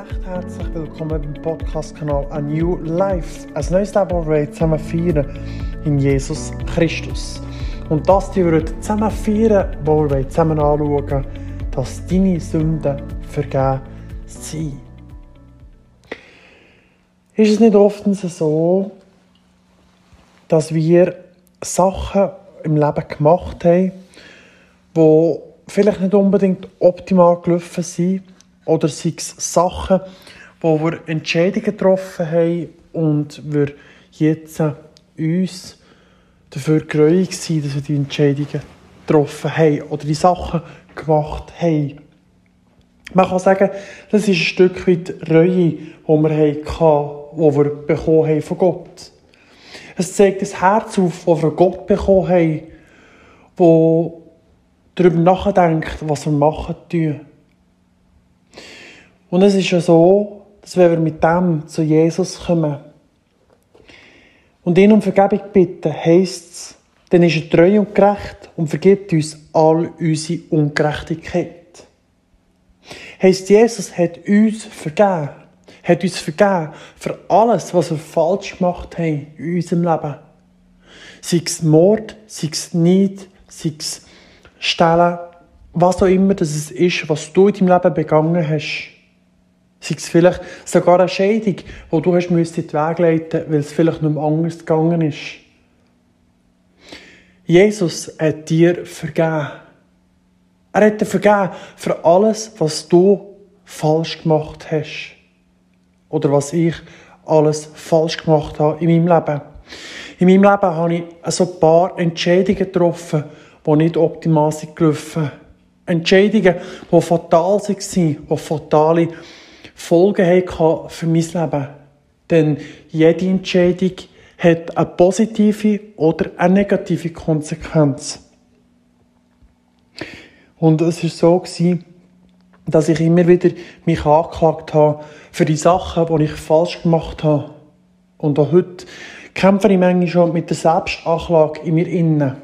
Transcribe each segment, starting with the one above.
recht herzlich willkommen beim Podcast-Kanal A New Life. Ein neues Leben, das wir zusammen feiern in Jesus Christus. Und das die wir zusammen feiern, wo wir zusammen anschauen, dass deine Sünden vergeben sind. Ist es nicht oft so, dass wir Sachen im Leben gemacht haben, die vielleicht nicht unbedingt optimal gelaufen sind, oder sei es Sachen, wo wir Entscheidungen getroffen haben und wir jetzt uns dafür gereuig sind, dass wir die Entscheidungen getroffen haben oder die Sachen gemacht haben. Man kann sagen, das ist ein Stück weit Reue, die wir hatten, die wir bekommen haben von Gott. Es zeigt das Herz auf, das wir von Gott bekommen haben, das darüber nachdenkt, was wir machen tun. Und es ist ja so, dass wenn wir mit dem zu Jesus kommen und ihn um Vergebung bitten, heisst es, dann ist er treu und gerecht und vergibt uns all unsere Ungerechtigkeit. Heisst, Jesus hat uns vergeben. Hat uns vergeben für alles, was wir falsch gemacht haben in unserem Leben. Sei es Mord, sei es Neid, sei es Stellen, was auch immer das ist, was du in deinem Leben begangen hast. Sei es vielleicht sogar eine Scheidung, die du hast in den Weg leiten weil es vielleicht nicht mehr anders gegangen ist. Jesus hat dir vergeben. Er hat dir vergeben für alles, was du falsch gemacht hast. Oder was ich alles falsch gemacht habe in meinem Leben. In meinem Leben habe ich so ein paar Entscheidungen getroffen, die nicht optimal sind gelaufen. Entscheidungen, die fatal waren, die fatale Folgen hatte für mein Leben. Denn jede Entscheidung hat eine positive oder eine negative Konsequenz. Und es war so, dass ich immer wieder mich angeklagt habe für die Sachen, die ich falsch gemacht habe. Und auch heute kämpfe ich manchmal schon mit der Selbstanklage in mir innen.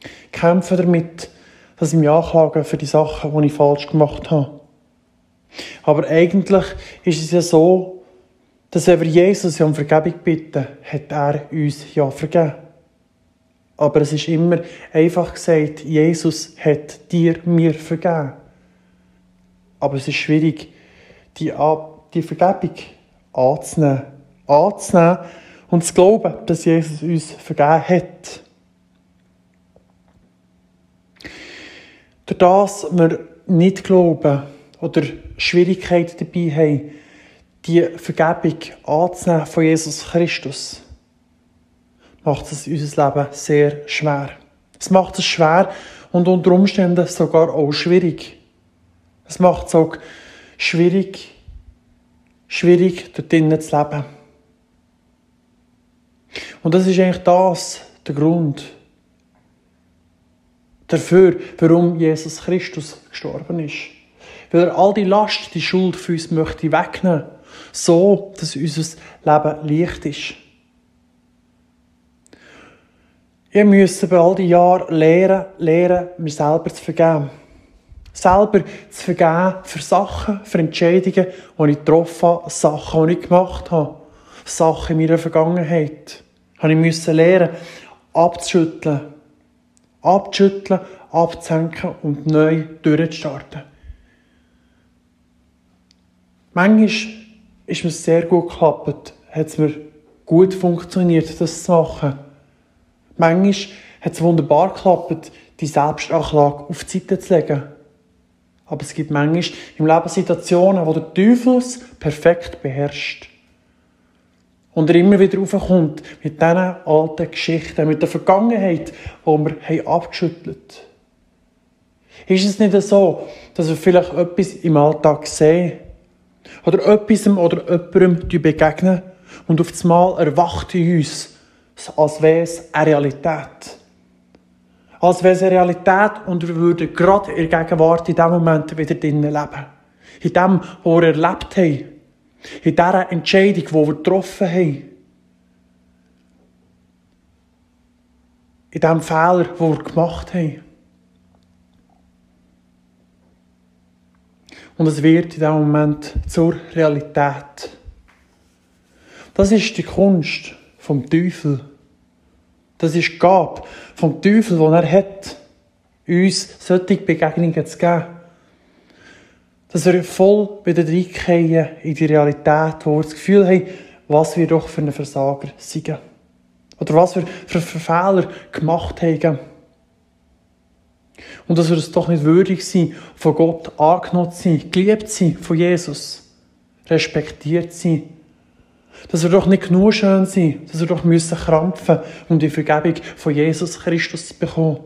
Ich kämpfe damit, dass ich mich anklage für die Sachen, die ich falsch gemacht habe. Aber eigentlich ist es ja so, dass wenn wir Jesus um Vergebung bitten, hat er uns ja vergeben. Aber es ist immer einfach gesagt, Jesus hat dir mir vergeben. Aber es ist schwierig, die, die Vergebung anzunehmen. Anzunehmen und zu glauben, dass Jesus uns vergeben hat. Durch das wir nicht glauben, oder Schwierigkeiten dabei haben, die Vergebung anzunehmen von Jesus Christus, macht es unser Leben sehr schwer. Es macht es schwer und unter Umständen sogar auch schwierig. Es macht es auch schwierig, schwierig dort drinnen zu leben. Und das ist eigentlich das, der Grund dafür, warum Jesus Christus gestorben ist weil er all die Last, die Schuld für uns möchte wegnehmen, so, dass unser Leben leicht ist. Wir müssen bei all die Jahren lernen, lernen, mir selber zu vergeben. Selber zu vergeben für Sachen, für Entscheidungen, die ich getroffen habe, Sachen, die ich gemacht habe. Sachen in meiner Vergangenheit. Habe ich müssen lernen, abzuschütteln. Abzuschütteln, abzuhängen und neu durchzustarten. Manchmal ist mir sehr gut geklappt, hat es mir gut funktioniert, das zu machen. Manchmal hat es wunderbar geklappt, die Selbstanklage auf die Seite zu legen. Aber es gibt manchmal im Leben Situationen, wo der Teufel es perfekt beherrscht. Und er immer wieder raufkommt mit diesen alten Geschichten, mit der Vergangenheit, die wir abgeschüttelt haben. Ist es nicht so, dass wir vielleicht etwas im Alltag sehen, oder etwas oder jemandem begegnen und auf einmal erwacht in uns, als wäre es eine Realität. Als wäre es eine Realität und wir würden gerade in der Gegenwart in diesem Moment wieder drinnen leben. In dem, was wir erlebt haben. In dieser Entscheidung, die wir getroffen haben. In diesem Fehler, den wir gemacht haben. Und es wird in diesem Moment zur Realität. Das ist die Kunst vom Teufel. Das ist die Gabe vom Teufel, die er hat, uns solche Begegnungen zu geben. Dass wir voll wieder reinkommen in die Realität, wo wir das Gefühl haben, was wir doch für einen Versager sind. Oder was wir für Fehler gemacht haben. Und dass wir es doch nicht würdig sind, von Gott angenommen zu sein, geliebt zu sein von Jesus, respektiert zu sein. Dass wir doch nicht genug schön sind, dass wir doch müssen krampfen, um die Vergebung von Jesus Christus zu bekommen.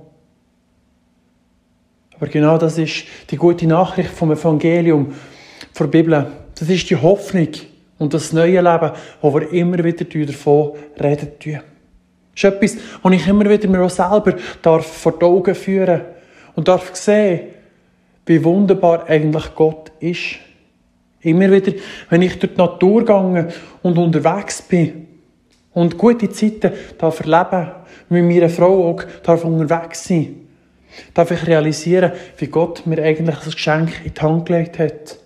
Aber genau das ist die gute Nachricht vom Evangelium, der Bibel. Das ist die Hoffnung und das neue Leben, wo wir immer wieder davon reden. Das ist etwas, was ich immer wieder mir auch selber vor die Augen führen darf und darf sehen, wie wunderbar eigentlich Gott ist. Immer wieder, wenn ich durch die Natur gehe und unterwegs bin und gute Zeiten darf erleben, mit meiner Frau auch darf unterwegs sein, darf ich realisieren, wie Gott mir eigentlich das Geschenk in die Hand gelegt hat.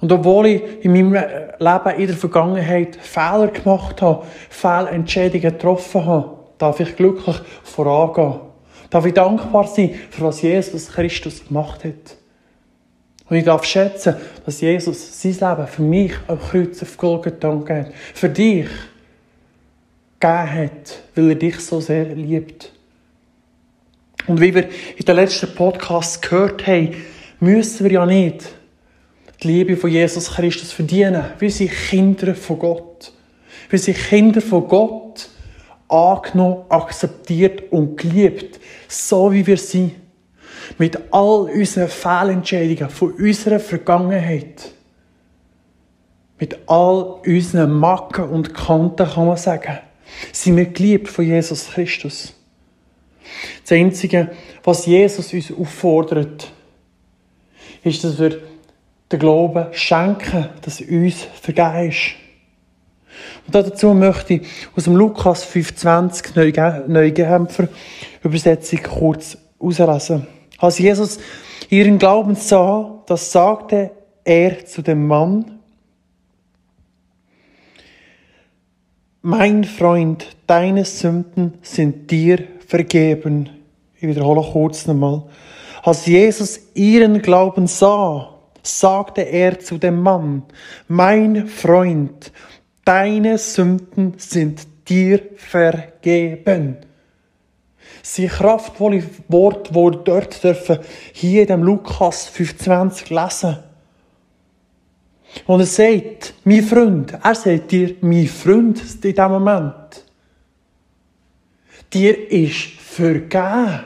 Und obwohl ich in meinem Leben in der Vergangenheit Fehler gemacht habe, Fehlentscheidungen getroffen habe, darf ich glücklich vorangehen. Darf ich dankbar sein, für was Jesus Christus gemacht hat. Und ich darf schätzen, dass Jesus sein Leben für mich am Kreuz auf Golgatha gegeben hat. Für dich gegeben hat, weil er dich so sehr liebt. Und wie wir in den letzten Podcast gehört haben, müssen wir ja nicht die Liebe von Jesus Christus verdienen. Wir sind Kinder von Gott. Wir sind Kinder von Gott angenommen, akzeptiert und geliebt, so wie wir sind. Mit all unseren Fehlentscheidungen von unserer Vergangenheit. Mit all unseren Macken und Kanten kann man sagen, sind wir geliebt von Jesus Christus. Das Einzige, was Jesus uns auffordert, ist, dass wir den Glauben schenken, dass uns vergeben ist. Und dazu möchte ich aus dem Lukas 5,20 Neugenfer Übersetzung kurz auslesen. Als Jesus ihren Glauben sah, das sagte er zu dem Mann, Mein Freund, deine Sünden sind dir vergeben. Ich wiederhole kurz nochmal. Als Jesus ihren Glauben sah, sagte er zu dem Mann, Mein Freund, deine Sünden sind dir vergeben. Sie kraftvolle Worte, die wir dort dürfen, hier in dem Lukas 25 lesen. Und er sagt, mein Freund, er sagt dir, mein Freund in diesem Moment. Dir ist vergeben.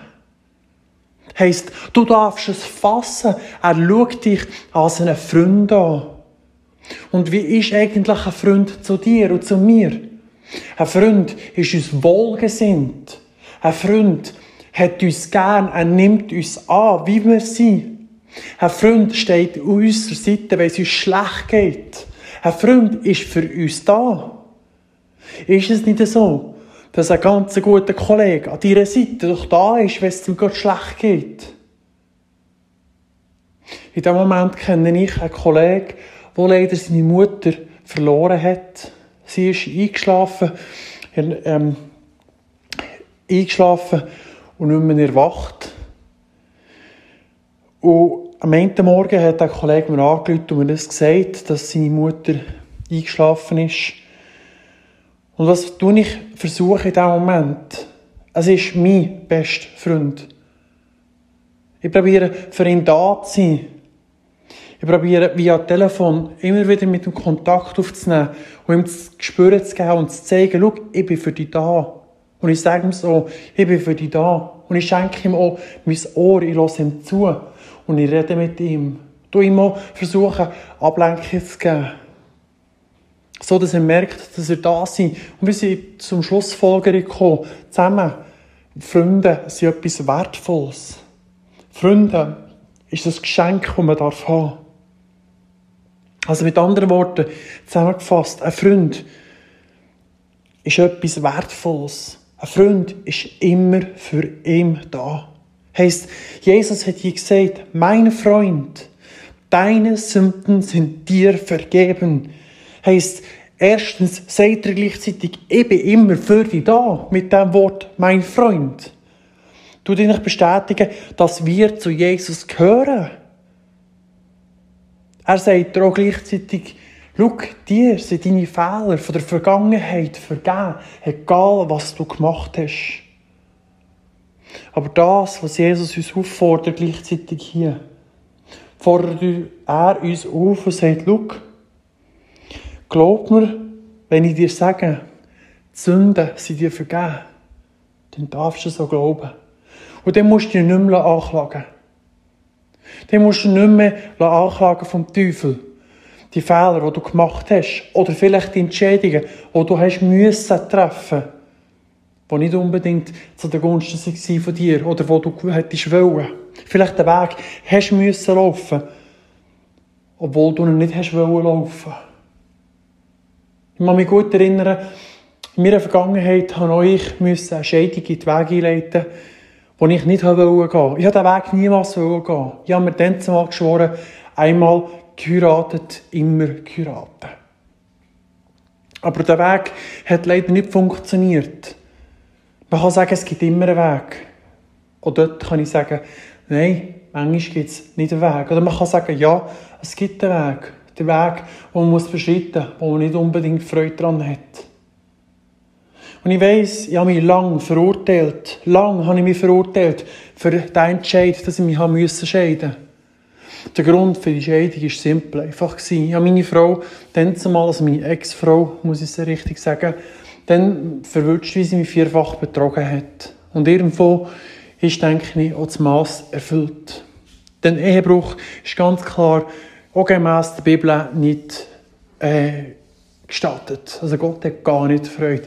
Heisst, du darfst es fassen. Er schaut dich als einen Freund an. Und wie ist eigentlich ein Freund zu dir und zu mir? Ein Freund ist uns wohlgesinnt. Ein Freund hat uns gern, er nimmt uns an, wie wir sind. Ein Freund steht an unserer Seite, wenn es uns schlecht geht. Ein Freund ist für uns da. Ist es nicht so, dass ein ganz guter Kollege an deiner Seite doch da ist, wenn es ihm gerade schlecht geht? In diesem Moment kenne ich einen Kollegen, der leider seine Mutter verloren hat. Sie ist eingeschlafen, ähm, eingeschlafen und nicht mehr erwacht. Und am Ende Morgen hat ein Kollege mir angerufen und mir das gesagt, dass seine Mutter eingeschlafen ist. Und was tue ich versuche in diesem Moment? Es ist mein bester Freund. Ich probiere für ihn da zu sein. Ich probiere via Telefon immer wieder mit ihm Kontakt aufzunehmen und ihm zu spüren zu geben und zu zeigen, schau, ich bin für dich da. Und ich sage ihm so, ich bin für dich da. Und ich schenke ihm auch mein Ohr, ich lasse ihm zu. Und ich rede mit ihm. Du ihm auch versuchen, Ablenkung zu geben. So, dass er merkt, dass er da ist. Und wir sind zum Schlussfolgerung gekommen. Zusammen. Freunde sind etwas Wertvolles. Freunde ist das Geschenk, das man haben darf Also mit anderen Worten zusammengefasst, ein Freund ist etwas Wertvolles. Ein Freund ist immer für ihn da. Heißt, Jesus hat hier gesagt, mein Freund, deine Sünden sind dir vergeben. Heißt, erstens sagt er gleichzeitig, ich bin immer für dich da, mit dem Wort, mein Freund. Du dich bestätigen, dass wir zu Jesus gehören. Er sagt auch gleichzeitig, schau, dir sind deine Fehler von der Vergangenheit vergeben, egal was du gemacht hast. Aber das, was Jesus uns auffordert, gleichzeitig hier, fordert er uns auf und sagt, schau, glaub mir, wenn ich dir sage, die Sünden sind dir vergeben, dann darfst du so glauben. Und dann musst du dich nicht mehr anklagen. Dann musst du nicht mehr anklagen vom Teufel. Die Fehler, die du gemacht hast. Oder vielleicht die Entscheidungen, die du hast müssen treffen die nicht unbedingt zu der Gunsten waren von dir oder wo du hättest wollen. Vielleicht den Weg hast müssen laufen, obwohl du ihn nicht hast wollen laufen. Ich kann mich gut erinnern, in meiner Vergangenheit habe ich eine Scheidung in die Wege einleiten wo ich nicht gehen wollte. Ich habe den Weg niemals gehen. Ich habe mir dann zumal geschworen, einmal geheiratet, immer geheiratet. Aber der Weg hat leider nicht funktioniert. Man kann sagen, es gibt immer einen Weg. Und dort kann ich sagen, nein, manchmal gibt es nicht einen Weg. Oder man kann sagen, ja, es gibt einen Weg. Der Weg, den man beschreiten muss, wo man nicht unbedingt Freude daran hat. Und ich weiss, ich habe mich lang verurteilt. Lang habe ich mich verurteilt für den Entscheid, dass ich mich haben müssen scheiden Der Grund für die Scheidung war simpel, einfach. Ich habe meine Frau, dann zumal, also meine Ex-Frau, muss ich es richtig sagen, dann verwünscht, wie sie mich vierfach betrogen hat. Und irgendwo ist, denke ich, auch das Maß erfüllt. Denn Ehebruch ist ganz klar auch gemäss der Bibel nicht äh, gestattet. Also Gott hat gar nicht Freude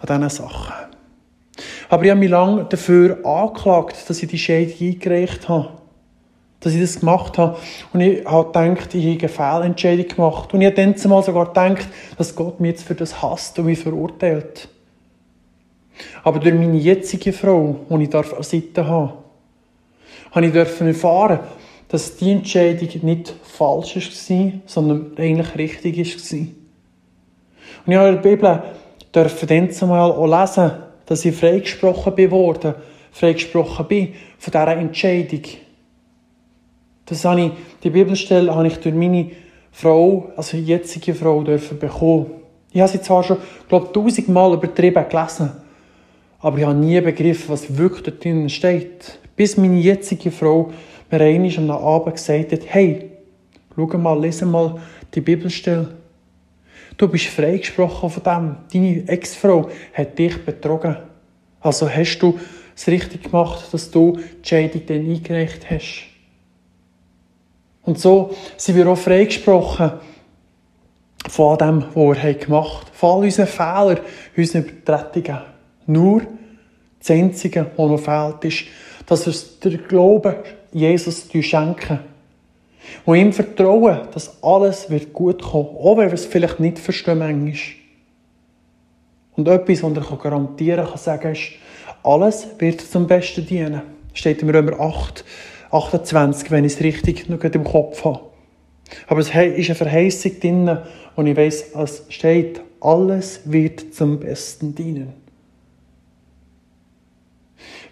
an diesen Sachen. Aber ich habe mich lange dafür angeklagt, dass ich die Scheidung eingereicht habe. Dass ich das gemacht habe. Und ich habe gedacht, ich habe eine Fehlentscheidung gemacht. Und ich habe dann zumal sogar gedacht, dass Gott mich jetzt für das hasst und mich verurteilt. Aber durch meine jetzige Frau, die ich an der Seite habe, habe ich erfahren, dass die Entscheidung nicht falsch war, sondern eigentlich richtig war. Und ich habe in der Bibel dürfen dann zumal auch lesen, dass ich freigesprochen bin worden, freigesprochen bin von dieser Entscheidung. Das habe ich, die Bibelstelle habe ich durch meine Frau, also jetzige Frau, dürfen bekommen. Ich habe sie zwar schon, glaube ich, tausendmal übertrieben gelesen, aber ich habe nie begriffen, was wirklich dort drin steht. Bis meine jetzige Frau mir einmal am Abend gesagt hat, hey, schau mal, lese mal die Bibelstelle. Du bist freigesprochen von dem. Deine Ex-Frau hat dich betrogen. Also hast du es richtig gemacht, dass du die Scheidung dann eingereicht hast. Und so sind wir auch freigesprochen von dem, was er gemacht hat. Von all unseren Fehlern, unseren Übertretungen. Nur das Einzige, was noch fehlt, ist, dass wir den Glauben Jesus schenken und ihm vertrauen, dass alles wird gut kommen, auch wenn wir es vielleicht nicht verstehen manchmal. Und etwas, was er garantieren kann, sagen, ist, alles wird zum Besten dienen. Steht im Römer 8, 28, wenn ich es richtig noch im Kopf habe. Aber es ist eine Verheißung drin, und ich weiss, es steht, alles wird zum Besten dienen.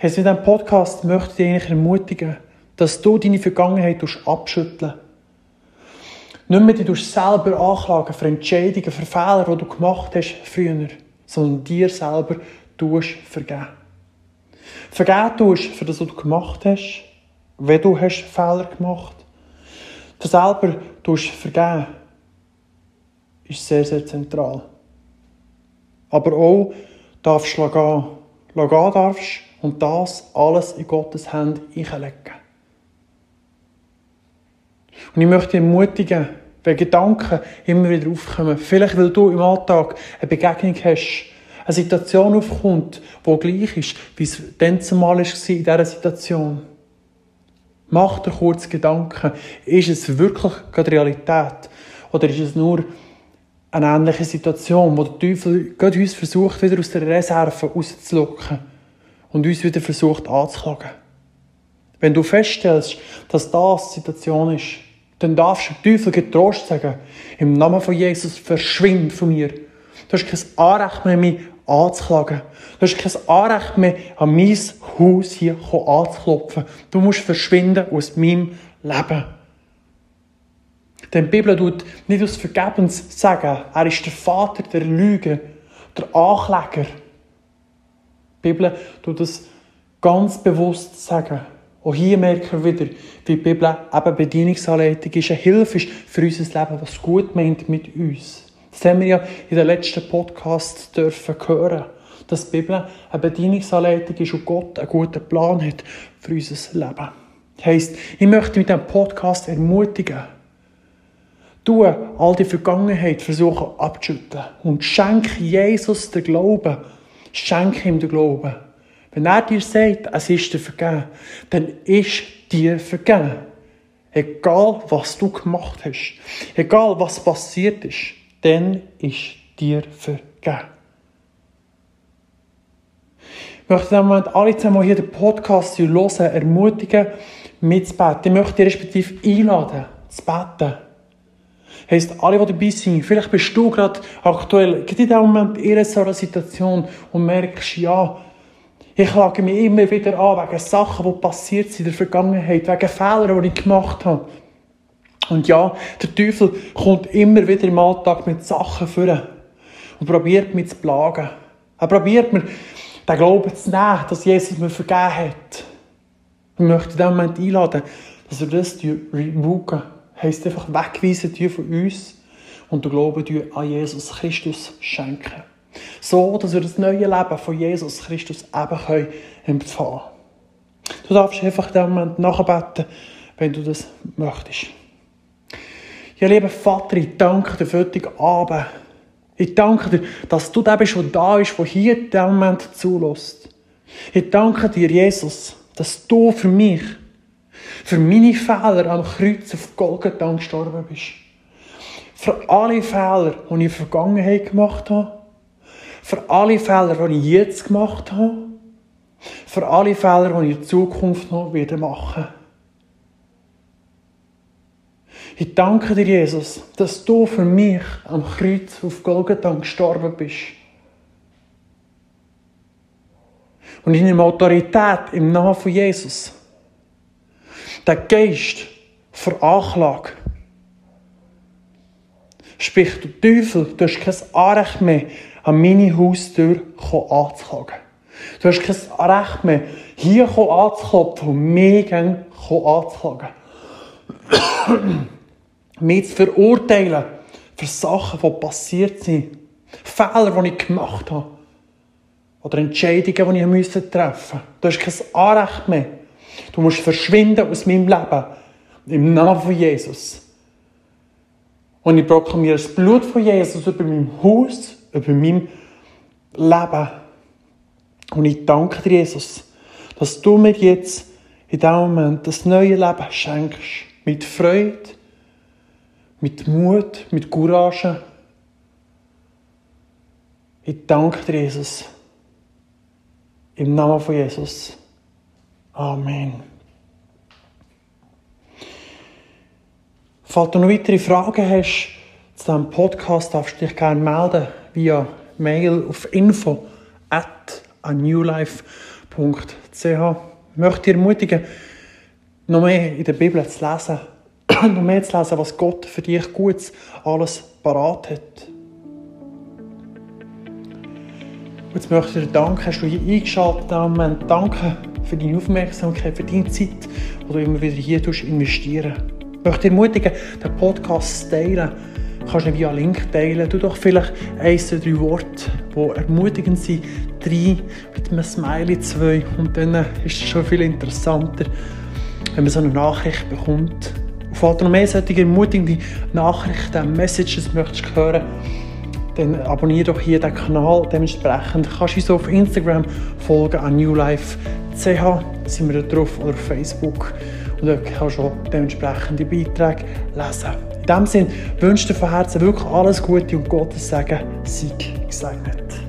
Jetzt mit diesem Podcast möchte ich dich eigentlich ermutigen, dass du deine Vergangenheit abschütteln Nicht mehr dich selber anklagen für Entscheidungen, für Fehler, die du gemacht hast früher, sondern dir selber vergeben. Vergeben tust für das, was du gemacht hast, wenn du hast Fehler gemacht hast. Du selber vergeben, ist sehr, sehr zentral. Aber auch darfst du gehen. Gehen darfst und das alles in Gottes Hände einlegen. Und ich möchte dich ermutigen, wenn Gedanken immer wieder aufkommen, vielleicht weil du im Alltag eine Begegnung hast, eine Situation aufkommt, die gleich ist, wie es dann zumal war in dieser Situation. Mach dir kurz Gedanken, ist es wirklich die Realität? Oder ist es nur eine ähnliche Situation, wo der Teufel uns versucht, wieder aus der Reserve rauszulocken und uns wieder versucht anzuklagen? Wenn du feststellst, dass das die Situation ist, dann darfst du dem Teufel getrost sagen, im Namen von Jesus, verschwind von mir. Du hast kein Anrecht mehr, mich anzuklagen. Du hast kein Anrecht mehr, an mein Haus hier anzuklopfen. Du musst verschwinden aus meinem Leben. Denn die Bibel tut nicht aus Vergebens sagen, er ist der Vater der Lüge, der Ankläger. Die Bibel tut es ganz bewusst sagen. Auch hier merken wir wieder, wie die Bibel eben Bedienungsanleitung ist, eine Hilfe ist für unser Leben, was gut meint mit uns. Das haben wir ja in den letzten Podcast dürfen hören, dass die Bibel eine Bedienungsanleitung ist und Gott einen guten Plan hat für unser Leben. Das heisst, ich möchte mit diesem Podcast ermutigen, du all die Vergangenheit versuchen abzuschütten und schenke Jesus den Glauben. Schenke ihm den Glauben. Wenn er dir sagt, es ist dir vergeben, dann ist dir vergeben. Egal, was du gemacht hast, egal, was passiert ist, dann ist dir vergeben. Ich möchte in Moment alle zusammen hier den Podcast hören, ermutigen, mitzubeten. Ich möchte dich respektive einladen, zu beten. Heisst, alle, die dabei sind, vielleicht bist du gerade aktuell, gerade in diesem Moment in einer Situation und merkst, ja, ich klage mich immer wieder an wegen Sachen, die passiert sind in der Vergangenheit, wegen Fehlern, die ich gemacht habe. Und ja, der Teufel kommt immer wieder im Alltag mit Sachen vor und probiert mich zu plagen. Er probiert mir, den Glauben zu nehmen, dass Jesus mir vergeben hat. Ich möchte in diesem Moment einladen, dass wir das removen. Heisst einfach wegweisen von uns und den Glauben an Jesus Christus schenken. So, dass wir das neue Leben von Jesus Christus eben können empfangen können. Du darfst einfach in diesem Moment nachbeten, wenn du das möchtest. Ja, lieber Vater, ich danke dir für heute Abend. Ich danke dir, dass du der bist, der da ist, der hier in diesem Moment zulässt. Ich danke dir, Jesus, dass du für mich, für meine Fehler am Kreuz auf Golgatha gestorben bist. Für alle Fehler, die ich in der Vergangenheit gemacht habe für alle Fehler, die ich jetzt gemacht habe. Für alle Fehler, die ich in Zukunft noch wieder machen Ich danke dir, Jesus, dass du für mich am Kreuz auf Golgatha gestorben bist. Und in der Autorität im Namen von Jesus, der Geist für Anklage, sprich, du Teufel, du hast kein Anrecht mehr an meine Haustür anzuklagen. Du hast kein Recht mehr, hier anzuklopfen und mich anzuklagen. mich zu verurteilen für Sachen, die passiert sind. Fehler, die ich gemacht habe. Oder Entscheidungen, die ich treffen musste. Du hast kein Anrecht mehr. Du musst verschwinden aus meinem Leben. Im Namen von Jesus. Und ich proklamiere das Blut von Jesus über meinem Haus, über mein Leben. Und ich danke dir, Jesus, dass du mir jetzt in diesem Moment das neue Leben schenkst. Mit Freude, mit Mut, mit Courage. Ich danke dir, Jesus. Im Namen von Jesus. Amen. Falls du noch weitere Fragen hast zu diesem Podcast, darfst du dich gerne melden via Mail auf info at newlife.ch. Ich möchte dich ermutigen, noch mehr in der Bibel zu lesen, noch mehr zu lesen, was Gott für dich Gutes alles parat hat. Jetzt möchte ich dir danken, hast du hier eingeschaltet Moment. Danke für deine Aufmerksamkeit, für deine Zeit, die du immer wieder hier investieren Ich möchte dich ermutigen, den Podcast zu teilen kannst du via Link teilen. Du doch vielleicht eins oder drei Worte, die ermutigend sind, drei mit einem Smiley, zwei. Und dann ist es schon viel interessanter, wenn man so eine Nachricht bekommt. Falls du noch mehr solche ermutigende Nachrichten, Messages möchtest hören, dann abonniere doch hier den Kanal. Dementsprechend kannst du uns auf Instagram folgen an newlife.ch, sind wir da drauf, oder auf Facebook. Und dort kannst du auch dementsprechende Beiträge lesen. In diesem Sinne wünsche ich dir von Herzen wirklich alles Gute und Gottes Segen sei gesegnet.